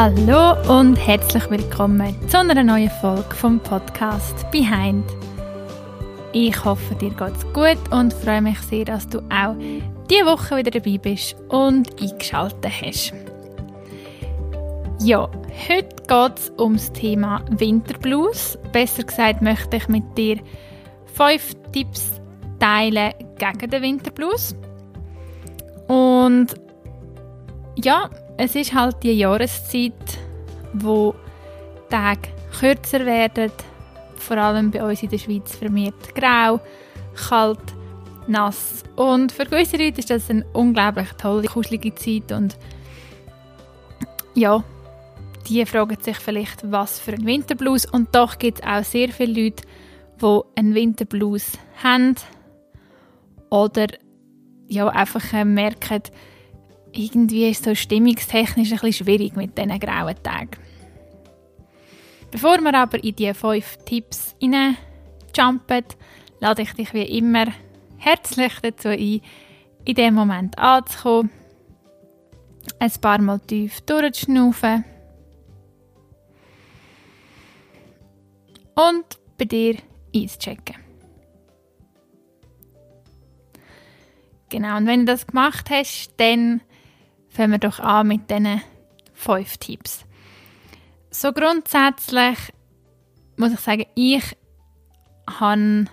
Hallo und herzlich willkommen zu einer neuen Folge vom Podcast Behind. Ich hoffe, dir geht's gut und freue mich sehr, dass du auch diese Woche wieder dabei bist und eingeschaltet hast. Ja, heute geht es um das Thema Winterblues. Besser gesagt möchte ich mit dir fünf Tipps teilen gegen den Winterblues. Und ja, es ist halt die Jahreszeit, wo Tage kürzer werden, vor allem bei uns in der Schweiz vermehrt grau, kalt, nass. Und für gewisse Leute ist das eine unglaublich tolle, kuschelige Zeit und ja, die fragen sich vielleicht, was für ein Winterblues. Und doch gibt es auch sehr viele Leute, die einen Winterblues haben oder ja, einfach merken, irgendwie ist es so stimmungstechnisch ein bisschen schwierig mit diesen grauen Tagen. Bevor wir aber in die fünf Tipps jumpen, lade ich dich wie immer herzlich dazu ein, in dem Moment anzukommen, ein paar Mal tief durchzuschnaufen und bei dir einzuchecken. Genau, und wenn du das gemacht hast, dann fangen wir doch an mit diesen fünf Tipps. So grundsätzlich muss ich sagen, ich habe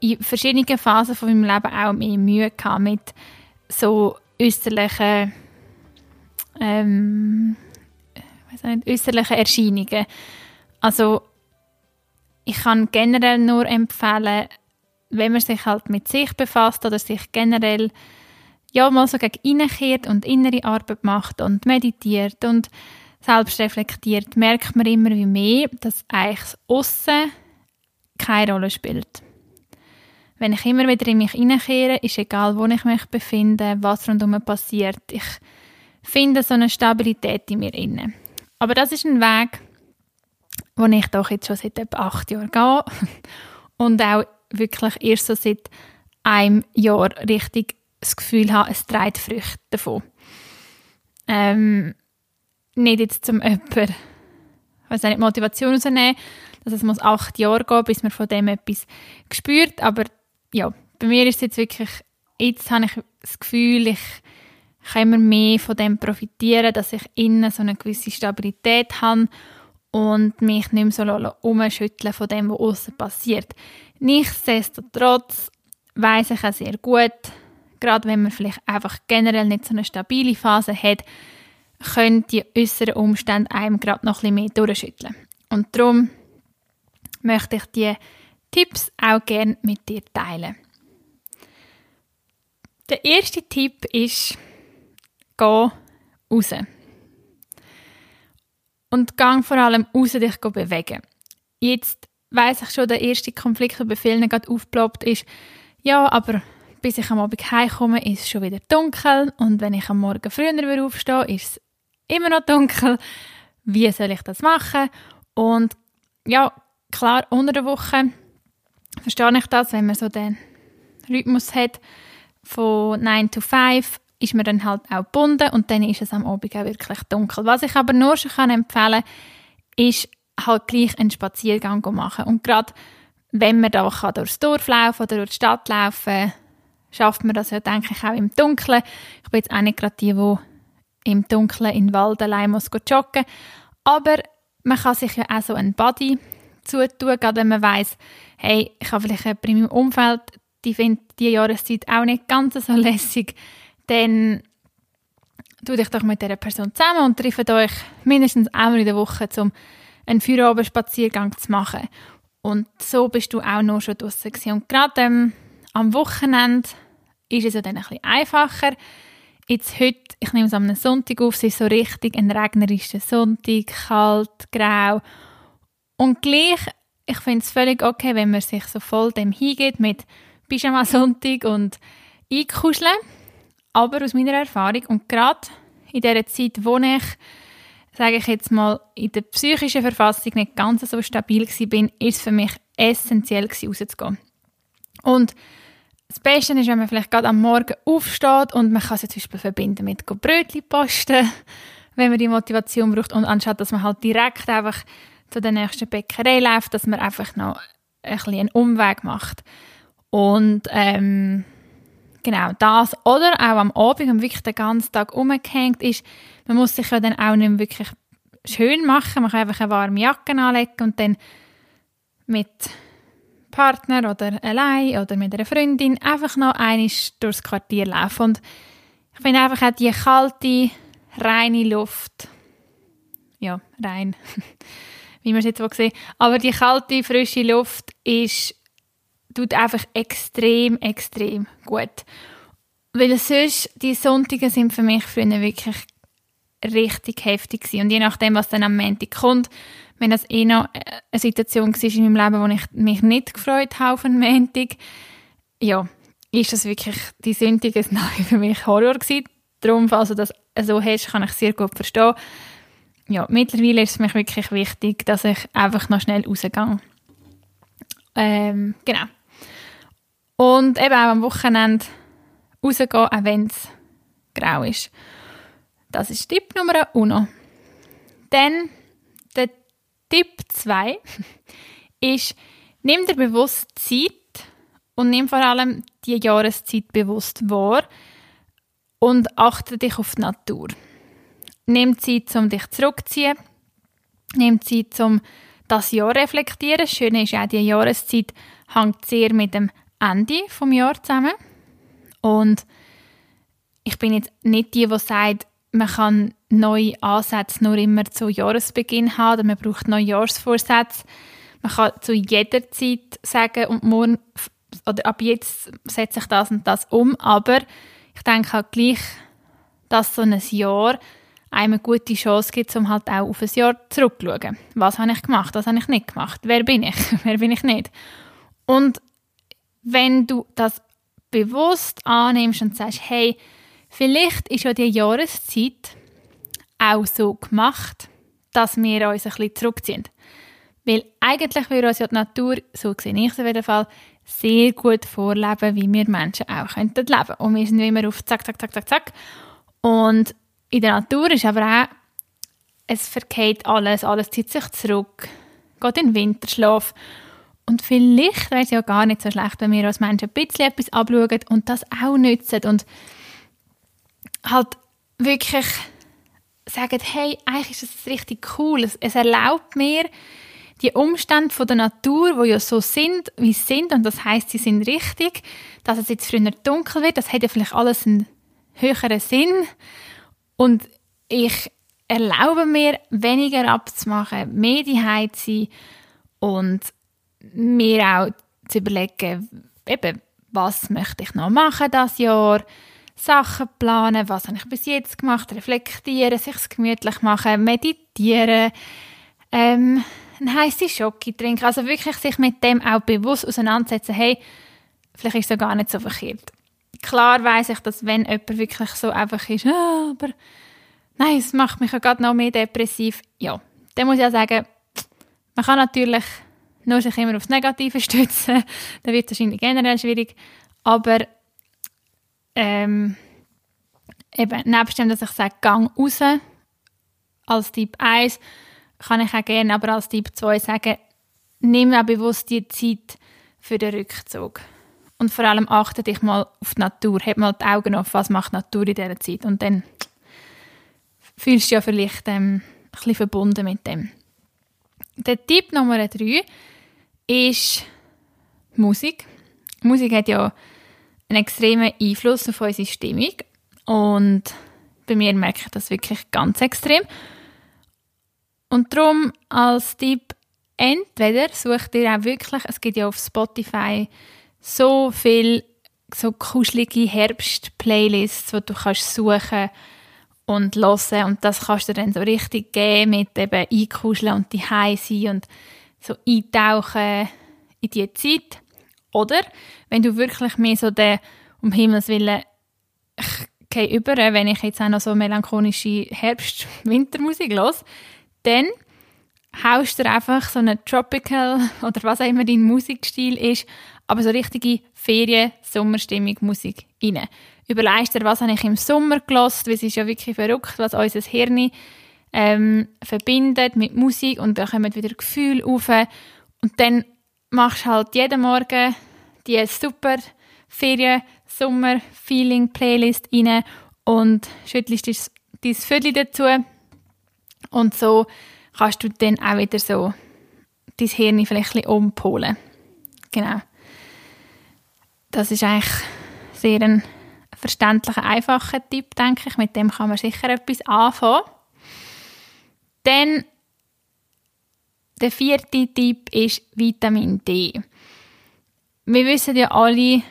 in verschiedenen Phasen von meinem Leben auch mehr Mühe gehabt mit so äußerlichen, ähm, nicht, Erscheinungen. Also ich kann generell nur empfehlen, wenn man sich halt mit sich befasst oder sich generell ja mal so gegen innen und innere Arbeit macht und meditiert und selbst reflektiert, merkt man immer wie mehr, dass eigentlich das Aussen keine Rolle spielt. Wenn ich immer wieder in mich hineinkehre, ist egal, wo ich mich befinde, was rundherum passiert, ich finde so eine Stabilität in mir inne. Aber das ist ein Weg, den ich doch jetzt schon seit etwa acht Jahren gehe und auch wirklich erst so seit einem Jahr richtig das Gefühl habe, es trägt Früchte davon. Ähm, nicht jetzt zum jemanden, also nicht Motivation rausnehmen, dass es muss acht Jahre gehen, bis man von dem etwas spürt, aber ja, bei mir ist es jetzt wirklich, jetzt habe ich das Gefühl, ich kann immer mehr von dem profitieren, dass ich innen so eine gewisse Stabilität habe und mich nicht mehr so umschütteln von dem, was außen passiert. Nichtsdestotrotz weiß ich auch sehr gut, gerade wenn man vielleicht einfach generell nicht so eine stabile Phase hat, können die äußeren Umstände einem gerade noch ein bisschen mehr durchschütteln. Und darum möchte ich die Tipps auch gerne mit dir teilen. Der erste Tipp ist, geh raus. Und gang vor allem raus, dich bewegen. Jetzt weiß ich schon, der erste Konflikt, der bei vielen gerade aufgeploppt ist, ja, aber bis ich am Abend heimkomme, ist es schon wieder dunkel und wenn ich am Morgen früher aufstehe, ist es immer noch dunkel. Wie soll ich das machen? Und ja, klar, unter der Woche verstehe ich das, wenn man so den Rhythmus hat von 9 to 5, ist man dann halt auch gebunden und dann ist es am Abend auch wirklich dunkel. Was ich aber nur schon kann empfehlen kann, ist halt gleich einen Spaziergang machen. Und gerade wenn man da kann durchs Dorf laufen oder durch die Stadt laufen schafft man das ja, denke ich, auch im Dunkeln. Ich bin jetzt auch nicht gerade die, die im Dunkeln in den Wald allein muss joggen aber man kann sich ja auch so einen Body zutun, gerade wenn man weiß, hey, ich habe vielleicht jemanden in meinem Umfeld, die findet die Jahreszeit auch nicht ganz so lässig, dann tu dich doch mit dieser Person zusammen und trefft euch mindestens einmal in der Woche, um einen Feierabendspaziergang zu machen. Und so bist du auch noch schon draußen. Und gerade ähm, am Wochenende ist es ja dann ein bisschen einfacher. Jetzt heute, ich nehme es am Sonntag auf, es ist so richtig ein regnerischer Sonntag, kalt, grau und gleich, ich finde es völlig okay, wenn man sich so voll dem hingeht mit Pyjama-Sonntag und einkuscheln. Aber aus meiner Erfahrung und gerade in der Zeit, wo ich, sage ich jetzt mal, in der psychischen Verfassung nicht ganz so stabil war, ist es für mich essentiell rauszugehen. Und das Beste ist, wenn man vielleicht gerade am Morgen aufsteht und man kann es zum Beispiel verbinden mit Brötchen posten wenn man die Motivation braucht und anstatt, dass man halt direkt einfach zu der nächsten Bäckerei läuft, dass man einfach noch ein bisschen einen Umweg macht. Und ähm, genau das. Oder auch am Abend, wenn wirklich den ganzen Tag umgehängt ist, man muss sich ja dann auch nicht wirklich schön machen. Man kann einfach eine warme Jacke anlegen und dann mit Partner oder allein oder mit einer Freundin einfach noch einmal durchs Quartier laufen. Und ich finde einfach auch die kalte, reine Luft, ja, rein, wie man es jetzt sehen aber die kalte, frische Luft ist, tut einfach extrem, extrem gut. Weil sonst, die Sonntage sind für mich früher wirklich richtig heftig gewesen. Und je nachdem, was dann am Montag kommt, wenn das eh noch eine Situation war in meinem Leben, wo ich mich nicht gefreut habe auf einen ja, ist das wirklich, die Sündige für mich Horror gewesen. Darum, falls du das so hast, kann ich sehr gut verstehen. Ja, mittlerweile ist es mir wirklich wichtig, dass ich einfach noch schnell rausgehe. Ähm, genau. Und eben auch am Wochenende rausgehen, auch wenn es grau ist. Das ist Tipp Nummer uno. Dann Tipp 2 ist, nimm dir bewusst Zeit und nimm vor allem die Jahreszeit bewusst wahr und achte dich auf die Natur. Nimm Zeit, um dich zurückzuziehen. Nimm Zeit, um das Jahr zu reflektieren. Das Schöne ist auch, die Jahreszeit hängt sehr mit dem Ende des Jahres zusammen. Und ich bin jetzt nicht die, die sagt, man kann neue Ansätze nur immer zu Jahresbeginn haben oder man braucht neue Jahresvorsätze. Man kann zu jeder Zeit sagen, und morgen oder ab jetzt setze ich das und das um, aber ich denke halt gleich, dass so ein Jahr einem eine gute Chance gibt, um halt auch auf ein Jahr zurückzuschauen. Was habe ich gemacht, was habe ich nicht gemacht, wer bin ich, wer bin ich nicht. Und wenn du das bewusst annimmst und sagst, hey, Vielleicht ist ja die Jahreszeit auch so gemacht, dass wir uns ein bisschen zurückziehen. Weil eigentlich würde uns ja die Natur, so sehe ich es auf jeden Fall, sehr gut vorleben, wie wir Menschen auch könnten leben. Und wir sind immer auf zack, zack, zack, zack, zack. Und in der Natur ist aber auch, es verkehrt alles, alles zieht sich zurück, geht in den Winterschlaf. Und vielleicht wäre es ja gar nicht so schlecht, wenn wir als Menschen ein bisschen etwas abschauen und das auch nützen. Und halt wirklich sagen, hey, eigentlich ist das richtig cool. Es, es erlaubt mir, die Umstände von der Natur, wo ja so sind, wie sie sind, und das heißt, sie sind richtig, dass es jetzt früher dunkel wird, das hat ja vielleicht alles einen höheren Sinn. Und ich erlaube mir, weniger abzumachen, mehr die zu sein und mir auch zu überlegen, eben, was möchte ich noch machen das Jahr, Sachen planen, was habe ich bis jetzt gemacht, reflektieren, sich gemütlich machen, meditieren, ähm, einen heißen Schoki trinken. Also wirklich sich mit dem auch bewusst auseinandersetzen, hey, vielleicht ist es gar nicht so verkehrt. Klar weiß ich, dass wenn jemand wirklich so einfach ist, ah, aber nein, es macht mich ja gerade noch mehr depressiv, ja, dann muss ich ja sagen, man kann natürlich nur sich immer aufs Negative stützen, dann wird es wahrscheinlich generell schwierig, aber ähm, eben, nebst dem, dass ich sage, gang raus, als Typ 1, kann ich auch gerne aber als Typ 2 sagen, nimm auch bewusst die Zeit für den Rückzug. Und vor allem achte dich mal auf die Natur. Heb mal die Augen auf, was macht die Natur in dieser Zeit. Und dann fühlst du dich ja vielleicht ähm, ein bisschen verbunden mit dem. Der Tipp Nummer 3 ist Musik. Musik hat ja einen extremen Einfluss auf unsere Stimmung. Und bei mir merke ich das wirklich ganz extrem. Und darum als Tipp, entweder sucht ihr auch wirklich, es gibt ja auf Spotify so viele so kuschelige Herbst-Playlists, die du kannst suchen und hören und das kannst du dann so richtig geben mit eben einkuscheln und die sein und so eintauchen in die Zeit. Oder wenn du wirklich mehr so der um Himmels Willen ich über, wenn ich jetzt auch noch so melancholische Herbst-Wintermusik los, dann haust du einfach so eine Tropical oder was auch immer dein Musikstil ist, aber so richtige Ferien-Sommerstimmung Musik rein. überlegst dir, was habe ich im Sommer gelost, weil es ist ja wirklich verrückt, was unser Hirn ähm, verbindet mit Musik und da kommen wieder Gefühle auf und dann machst du halt jeden Morgen die super Ferien, Sommer, Feeling Playlist rein und schüttelst dein Viertel dazu und so kannst du dann auch wieder so dein Hirn vielleicht ein umpolen. Genau. Das ist eigentlich sehr ein verständlicher, einfacher Tipp, denke ich. Mit dem kann man sicher etwas anfangen. Dann der vierte Tipp ist Vitamin D. Wir wissen ja alle,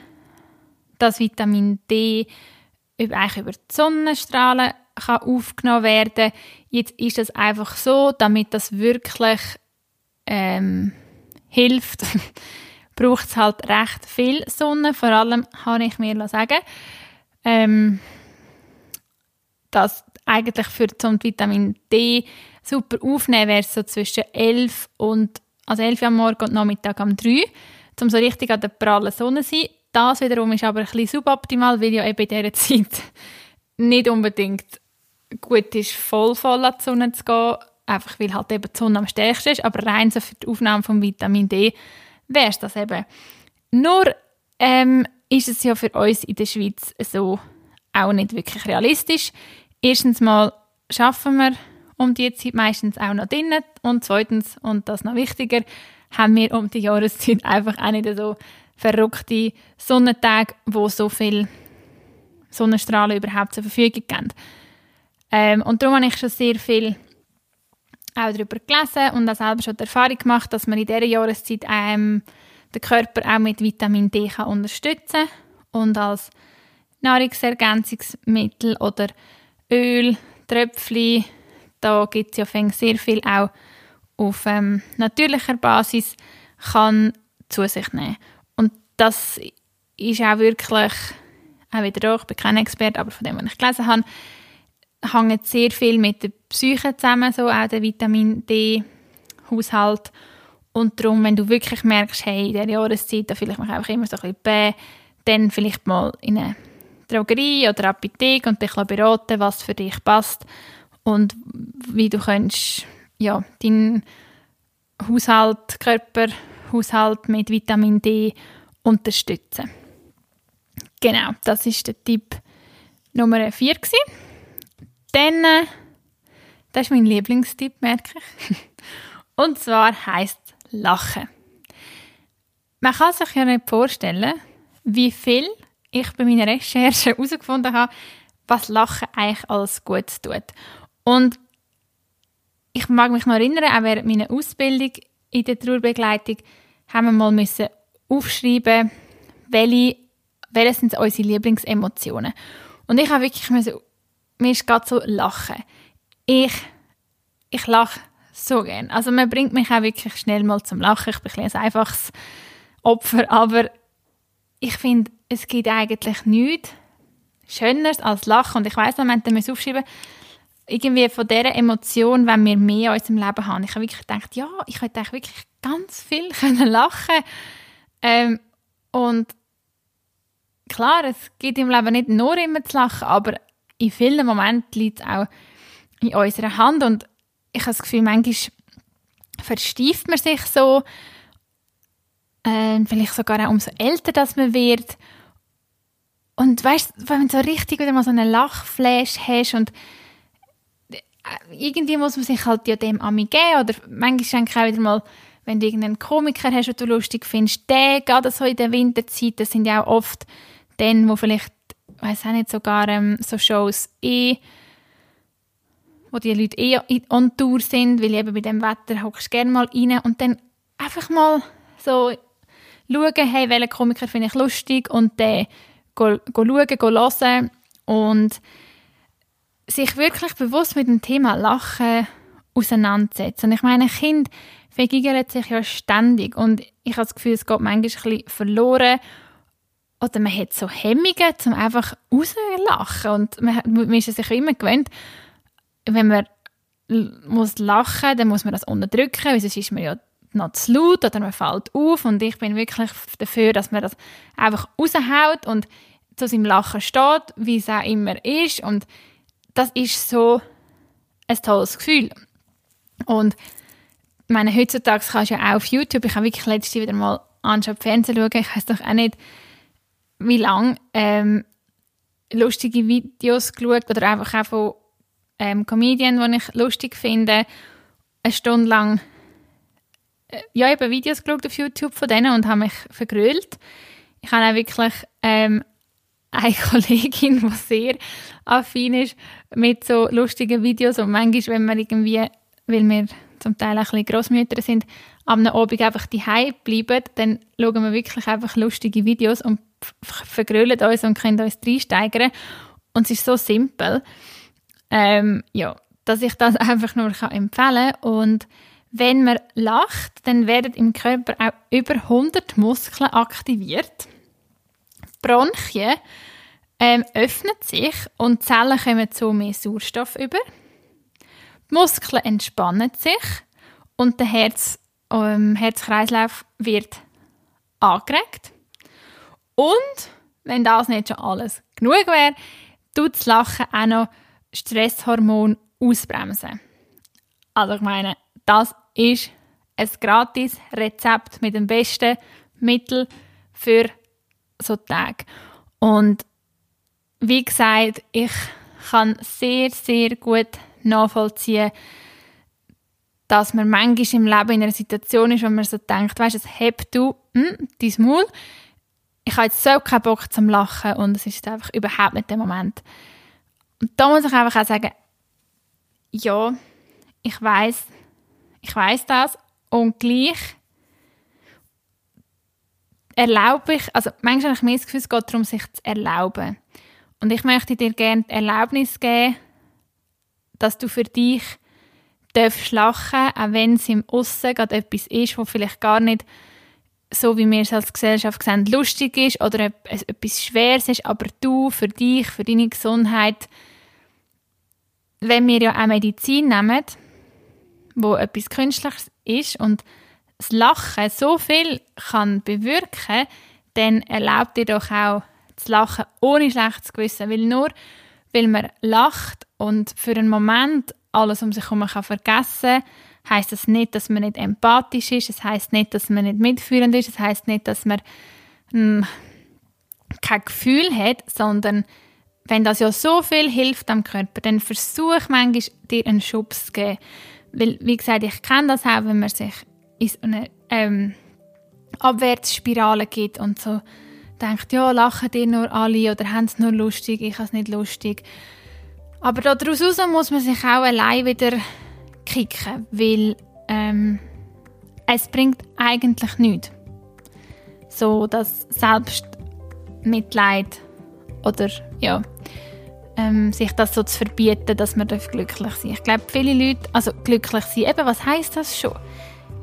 dass Vitamin D eigentlich über die Sonnenstrahlen kann aufgenommen werden. Jetzt ist das einfach so, damit das wirklich ähm, hilft, braucht es halt recht viel Sonne. Vor allem habe ich mir sagen, ähm, dass eigentlich für zum Vitamin D super aufnehmen wäre so zwischen 11 und also 11 Uhr am Morgen und Nachmittag um 3, um so richtig an der prallen Sonne zu sein. Das wiederum ist aber ein bisschen suboptimal, weil ja eben in dieser Zeit nicht unbedingt gut ist, voll voll an die Sonne zu gehen, einfach weil halt eben die Sonne am stärksten ist, aber rein so für die Aufnahme von Vitamin D wäre es das eben. Nur ähm, ist es ja für uns in der Schweiz so auch nicht wirklich realistisch. Erstens mal schaffen wir um die Zeit meistens auch noch drinnen und zweitens, und das noch wichtiger, haben wir um die Jahreszeit einfach auch nicht so verrückte Sonnentage, wo so viel Sonnenstrahlen überhaupt zur Verfügung geben. Ähm, und darum habe ich schon sehr viel auch darüber gelesen und auch selber schon die Erfahrung gemacht, dass man in dieser Jahreszeit ähm, den Körper auch mit Vitamin D kann unterstützen und als Nahrungsergänzungsmittel oder Öl, Tröpfchen, da gibt es ja sehr viel auch auf ähm, natürlicher Basis, kann zu sich nehmen. Und das ist auch wirklich, auch wieder da, ich bin kein Experte, aber von dem, was ich gelesen habe, hängt sehr viel mit der Psyche zusammen, so auch der Vitamin D-Haushalt. Und darum, wenn du wirklich merkst, hey, in dieser Jahreszeit, da vielleicht ich einfach immer so ein bisschen bäh, dann vielleicht mal in eine Drogerie oder Apotheke und dich beraten, was für dich passt und wie du kannst, ja, deinen Haushalt, Körperhaushalt mit Vitamin D unterstützen. Genau, das ist der Tipp Nummer 4 gewesen. Dann, äh, das ist mein Lieblingstipp, merke ich. Und zwar heißt Lachen. Man kann sich ja nicht vorstellen, wie viel ich bei meiner Recherche herausgefunden habe, was Lachen eigentlich alles gut tut. Und ich mag mich noch erinnern, auch während meiner Ausbildung in der Trauerbegleitung haben wir mal müssen aufschreiben, welche, welche sind unsere Lieblingsemotionen. Und ich habe wirklich müssen, mir ist gerade so lachen. Ich, ich lache so gern. Also man bringt mich auch wirklich schnell mal zum Lachen. Ich bin ein, ein einfaches Opfer, aber ich finde, es gibt eigentlich nichts Schöneres als Lachen. Und ich weiss, man müssen aufschreiben, irgendwie von dieser Emotion, wenn wir mehr in unserem Leben haben. Ich habe wirklich gedacht, ja, ich eigentlich wirklich ganz viel können lachen ähm, Und klar, es gibt im Leben nicht nur immer zu lachen, aber in vielen Momenten liegt es auch in unserer Hand. Und ich habe das Gefühl, manchmal verstieft man sich so, äh, vielleicht sogar auch umso älter, dass man wird. Und weißt, wenn du so richtig wieder mal so einen Lachflash hast und irgendwie muss man sich halt ja dem Ami geben oder manchmal denke ich auch wieder mal, wenn du irgendeinen Komiker hast, den du lustig findest, der, gerade so in der Winterzeit, das sind ja auch oft dann, wo vielleicht, weiß auch nicht, sogar ähm, so Shows eh, wo die Leute eh on Tour sind, weil eben bei dem Wetter hockst du gerne mal rein und dann einfach mal so schauen, hey, welchen Komiker finde ich lustig und dann go, go schauen, go hören und sich wirklich bewusst mit dem Thema Lachen auseinandersetzen. Ich meine, ein Kind vergiggert sich ja ständig und ich habe das Gefühl, es geht manchmal ein verloren oder man hat so Hemmungen, um einfach rauszulachen und man, man ist sich immer gewöhnt, wenn man muss lachen, dann muss man das unterdrücken, weil sonst ist man ja noch zu laut oder man fällt auf und ich bin wirklich dafür, dass man das einfach raushaut und zu seinem Lachen steht, wie es auch immer ist. Und das ist so ein tolles Gefühl. Und meine, heutzutage kannst du ja auch auf YouTube, ich habe wirklich letztes wieder mal anstatt Fernsehen schauen, ich weiß doch auch nicht, wie lange, ähm, lustige Videos geschaut oder einfach auch von ähm, Comedian, die ich lustig finde, eine Stunde lang äh, ja, eben Videos geschaut auf YouTube von denen und habe mich vergrölt. Ich habe auch wirklich ähm, eine Kollegin, die sehr affin ist mit so lustigen Videos und manchmal, wenn wir irgendwie, weil wir zum Teil auch ein bisschen Grossmütter sind, am Abend einfach die bleiben, dann schauen wir wirklich einfach lustige Videos und vergrölen uns und können uns reinsteigern. Und es ist so simpel, ähm, ja, dass ich das einfach nur empfehlen kann. Und wenn man lacht, dann werden im Körper auch über 100 Muskeln aktiviert. Bronchien ähm, öffnen sich und die Zellen kommen so mehr Sauerstoff über. Die Muskeln entspannen sich und der Herz, ähm, Herzkreislauf wird angeregt. Und wenn das nicht schon alles genug wäre, tut das Lachen auch noch Stresshormon ausbremsen. Also ich meine, das ist ein gratis Rezept mit dem besten Mittel für so Tage. Und wie gesagt, ich kann sehr, sehr gut nachvollziehen, dass man manchmal im Leben in einer Situation ist, wo man so denkt, weißt du, heb du hm, dein Maul. Ich habe jetzt so keinen Bock zum Lachen und es ist einfach überhaupt nicht der Moment. Und da muss ich einfach auch sagen, ja, ich weiß, ich weiß das und gleich erlaube ich, also manchmal habe ich mir das Gefühl, es geht darum, sich zu erlauben. Und ich möchte dir gerne Erlaubnis geben, dass du für dich darfst lachen, auch wenn es im Aussen gerade etwas ist, wo vielleicht gar nicht so wie wir es als Gesellschaft sehen, lustig ist oder etwas Schweres ist, aber du für dich, für deine Gesundheit, wenn wir ja auch Medizin nehmen, wo etwas Künstliches ist und das Lachen so viel kann bewirken, dann erlaubt dir doch auch zu lachen ohne schlechtes Gewissen, weil nur weil man lacht und für einen Moment alles um sich herum kann vergessen heißt das nicht, dass man nicht empathisch ist, es heißt nicht, dass man nicht mitfühlend ist, es heißt nicht, dass man mh, hm, kein Gefühl hat, sondern wenn das ja so viel hilft am Körper, dann versuch manchmal dir einen Schubs zu geben. Weil, wie gesagt, ich kenne das auch, wenn man sich in so eine ähm, Abwärtsspirale geht und so denkt, ja, lachen die nur alle oder haben es nur lustig, ich habe es nicht lustig. Aber daraus muss man sich auch allein wieder kicken, weil ähm, es bringt eigentlich nichts. So das Selbstmitleid oder ja, ähm, sich das so zu verbieten, dass man glücklich sein Ich glaube, viele Leute, also glücklich sein, eben, was heißt das schon?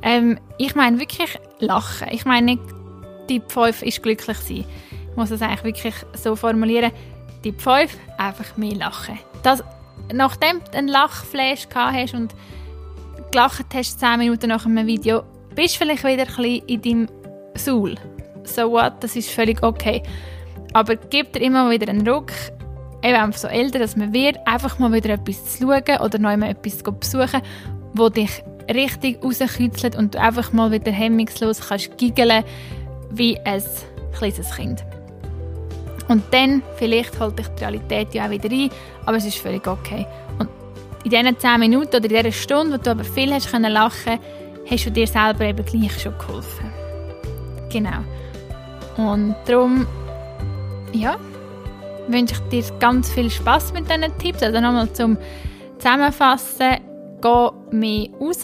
Ähm, ich meine wirklich lachen. Ich meine die 5 ist glücklich sein. Ich muss es eigentlich wirklich so formulieren. Die 5 einfach mehr lachen. Das, nachdem du einen Lachflash gehabt hast und gelacht hast 10 Minuten nach einem Video, bist du vielleicht wieder ein bisschen in deinem Soul. So what, das ist völlig okay. Aber gib dir immer wieder einen Ruck, eben einfach so älter, dass man wird, einfach mal wieder etwas zu schauen oder noch mal etwas zu besuchen, wo dich richtig rauskützelt und du einfach mal wieder hemmungslos kannst giggeln wie ein kleines Kind. Und dann, vielleicht holt dich die Realität ja auch wieder ein, aber es ist völlig okay. Und in diesen 10 Minuten oder in dieser Stunde, wo du aber viel hast können lachen, hast du dir selber eben gleich schon geholfen. Genau. Und darum, ja, wünsche ich dir ganz viel Spaß mit diesen Tipps. Also nochmal zum Zusammenfassen, geh mehr raus,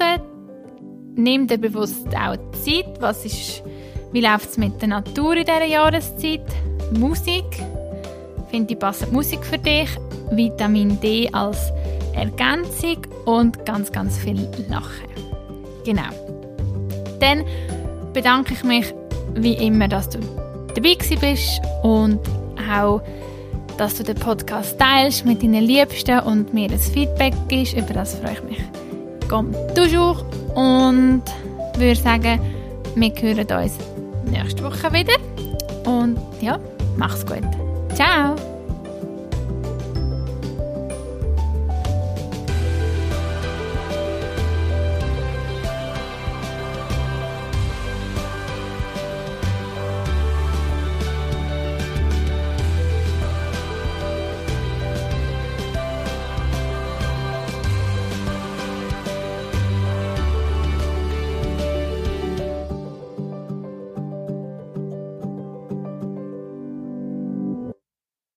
nimm dir bewusst auch Zeit, was ist, wie läuft es mit der Natur in dieser Jahreszeit, Musik, finde ich passend Musik für dich, Vitamin D als Ergänzung und ganz, ganz viel Lachen. Genau. Dann bedanke ich mich wie immer, dass du dabei bist und auch dass du den Podcast teilst mit deinen Liebsten und mir ein Feedback gibst. Über das freue ich mich. Comme toujours. Und würde sagen, wir hören uns nächste Woche wieder. Und ja, mach's gut. Ciao!